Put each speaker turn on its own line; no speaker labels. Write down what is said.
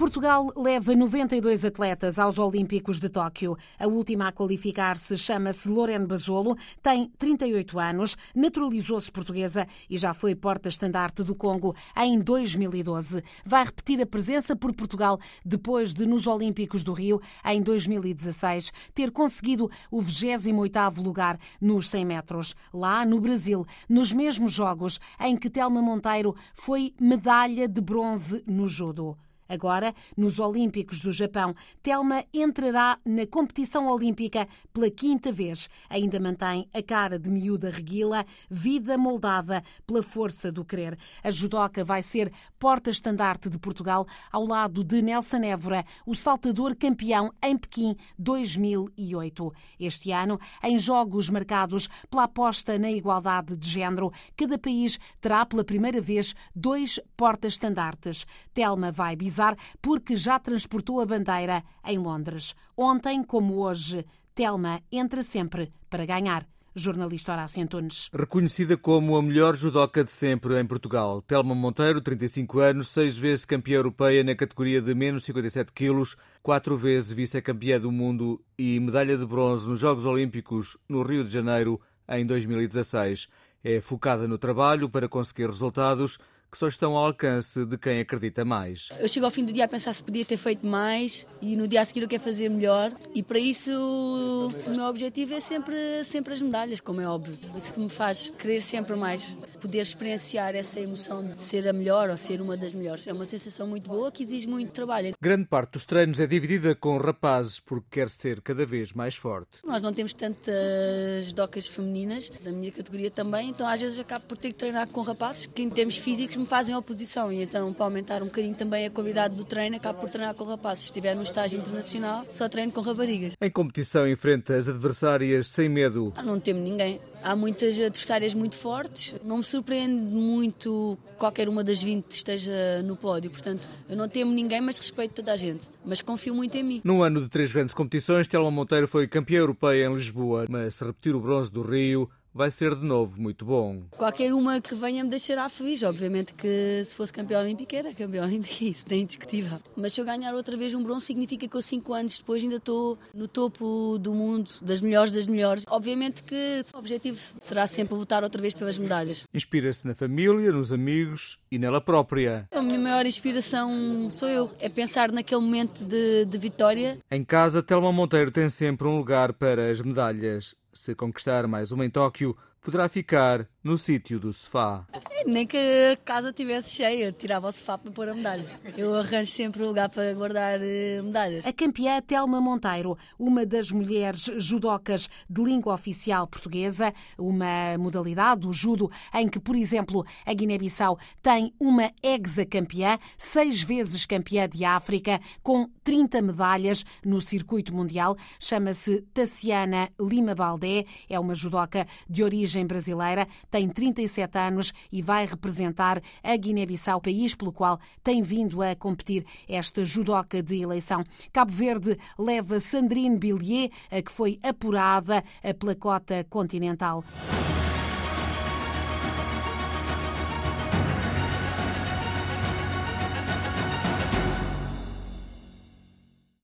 Portugal leva 92 atletas aos Olímpicos de Tóquio. A última a qualificar-se chama-se Lorene Basolo, tem 38 anos, naturalizou-se portuguesa e já foi porta-estandarte do Congo em 2012. Vai repetir a presença por Portugal depois de, nos Olímpicos do Rio, em 2016, ter conseguido o 28º lugar nos 100 metros. Lá, no Brasil, nos mesmos Jogos em que Telma Monteiro foi medalha de bronze no judo. Agora, nos Olímpicos do Japão, Telma entrará na competição olímpica pela quinta vez. Ainda mantém a cara de miúda reguila, vida moldada pela força do querer. A judoca vai ser porta-estandarte de Portugal ao lado de Nelson Évora, o saltador campeão em Pequim 2008. Este ano, em jogos marcados pela aposta na igualdade de género, cada país terá pela primeira vez dois porta-estandartes. Telma vai porque já transportou a bandeira em Londres. Ontem, como hoje, Telma entra sempre para ganhar. Jornalista Horácio Antunes.
Reconhecida como a melhor judoca de sempre em Portugal, Telma Monteiro, 35 anos, seis vezes campeã europeia na categoria de menos 57 quilos, quatro vezes vice-campeã do mundo e medalha de bronze nos Jogos Olímpicos no Rio de Janeiro em 2016. É focada no trabalho para conseguir resultados que só estão ao alcance de quem acredita mais.
Eu chego ao fim do dia a pensar se podia ter feito mais e no dia a seguir eu quero fazer melhor e para isso o meu objetivo é sempre, sempre as medalhas, como é óbvio. Isso que me faz querer sempre mais, poder experienciar essa emoção de ser a melhor ou ser uma das melhores. É uma sensação muito boa que exige muito trabalho.
Grande parte dos treinos é dividida com rapazes porque quer ser cada vez mais forte.
Nós não temos tantas docas femininas, da minha categoria também, então às vezes acabo por ter que treinar com rapazes que em termos físicos me fazem oposição e então para aumentar um bocadinho também a qualidade do treino acabo por treinar com rapazes. Se estiver no estágio internacional, só treino com raparigas.
Em competição enfrenta as adversárias sem medo.
Ah, não temo ninguém. Há muitas adversárias muito fortes. Não me surpreende muito qualquer uma das 20 esteja no pódio. Portanto, eu não temo ninguém, mas respeito toda a gente. Mas confio muito em mim.
No ano de três grandes competições, Telma Monteiro foi campeã europeia em Lisboa, mas se repetir o bronze do Rio, vai ser de novo muito bom.
Qualquer uma que venha me deixará feliz. Obviamente que se fosse campeão olímpico era campeão olímpico, isso é indiscutível. Mas se eu ganhar outra vez um bronze, significa que eu cinco anos depois ainda estou no topo do mundo, das melhores das melhores. Obviamente que o objetivo será sempre lutar outra vez pelas medalhas.
Inspira-se na família, nos amigos e nela própria.
A minha maior inspiração sou eu. É pensar naquele momento de, de vitória.
Em casa, Telma Monteiro tem sempre um lugar para as medalhas. Se conquistar mais uma em Tóquio, poderá ficar no sítio do sofá.
Nem que a casa estivesse cheia, tirava o sofá para pôr a medalha. Eu arranjo sempre um lugar para guardar eh, medalhas.
A campeã Telma Monteiro, uma das mulheres judocas de língua oficial portuguesa, uma modalidade, o judo, em que, por exemplo, a Guiné-Bissau tem uma ex-campeã, seis vezes campeã de África, com 30 medalhas no circuito mundial. Chama-se Tassiana Lima Baldé, é uma judoca de origem brasileira, tem 37 anos e vai representar a Guiné-Bissau, país pelo qual tem vindo a competir esta judoca de eleição. Cabo Verde leva Sandrine Billier, que foi apurada pela cota continental.